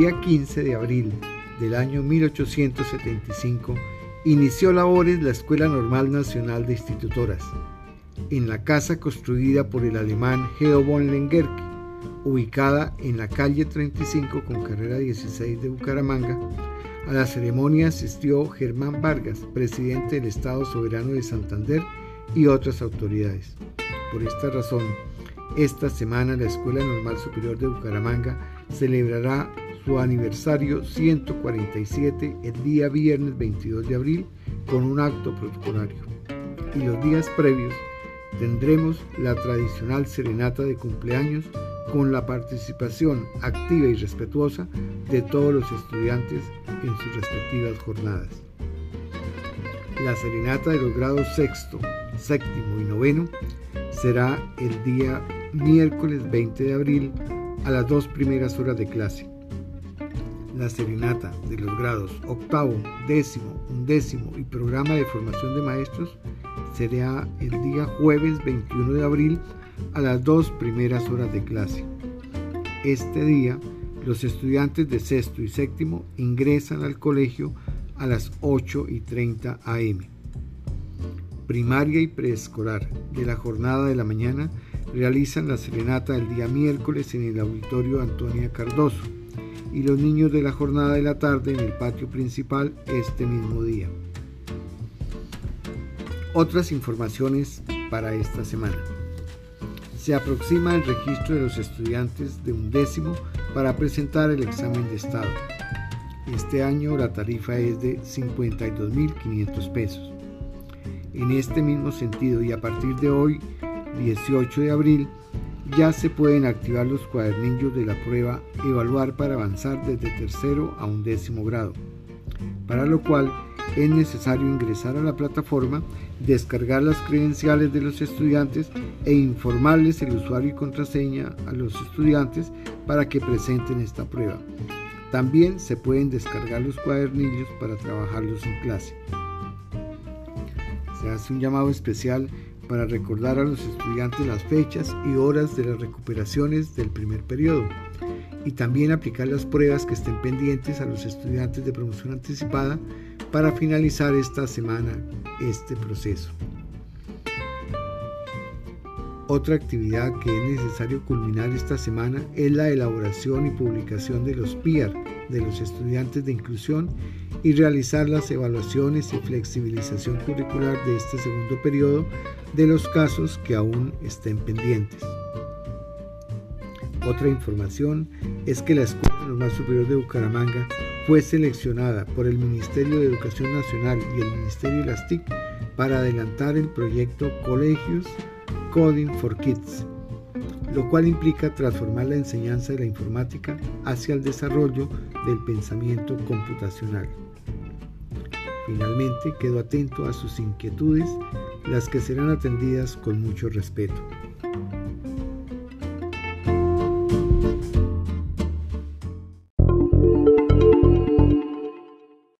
día 15 de abril del año 1875 inició labores la Escuela Normal Nacional de Institutoras, en la casa construida por el alemán Geo von Lengerke, ubicada en la calle 35 con carrera 16 de Bucaramanga. A la ceremonia asistió Germán Vargas, presidente del Estado Soberano de Santander y otras autoridades. Por esta razón, esta semana la Escuela Normal Superior de Bucaramanga celebrará su aniversario 147 el día viernes 22 de abril con un acto protocolario. Y los días previos tendremos la tradicional serenata de cumpleaños con la participación activa y respetuosa de todos los estudiantes en sus respectivas jornadas. La serenata de los grados sexto, séptimo y noveno será el día miércoles 20 de abril a las dos primeras horas de clase. La serenata de los grados octavo, décimo, undécimo y programa de formación de maestros será el día jueves 21 de abril a las dos primeras horas de clase. Este día, los estudiantes de sexto y séptimo ingresan al colegio a las 8 y 30 am. Primaria y preescolar de la jornada de la mañana realizan la serenata el día miércoles en el auditorio Antonia Cardoso y los niños de la jornada de la tarde en el patio principal este mismo día. Otras informaciones para esta semana. Se aproxima el registro de los estudiantes de un décimo para presentar el examen de estado. Este año la tarifa es de 52.500 pesos. En este mismo sentido y a partir de hoy 18 de abril, ya se pueden activar los cuadernillos de la prueba Evaluar para avanzar desde tercero a un décimo grado, para lo cual es necesario ingresar a la plataforma, descargar las credenciales de los estudiantes e informarles el usuario y contraseña a los estudiantes para que presenten esta prueba. También se pueden descargar los cuadernillos para trabajarlos en clase. Se hace un llamado especial para recordar a los estudiantes las fechas y horas de las recuperaciones del primer periodo y también aplicar las pruebas que estén pendientes a los estudiantes de promoción anticipada para finalizar esta semana este proceso. Otra actividad que es necesario culminar esta semana es la elaboración y publicación de los PIAR de los estudiantes de inclusión y realizar las evaluaciones y flexibilización curricular de este segundo periodo de los casos que aún estén pendientes. Otra información es que la Escuela Normal Superior de Bucaramanga fue seleccionada por el Ministerio de Educación Nacional y el Ministerio de las TIC para adelantar el proyecto Colegios Coding for Kids, lo cual implica transformar la enseñanza de la informática hacia el desarrollo del pensamiento computacional. Finalmente, quedo atento a sus inquietudes, las que serán atendidas con mucho respeto.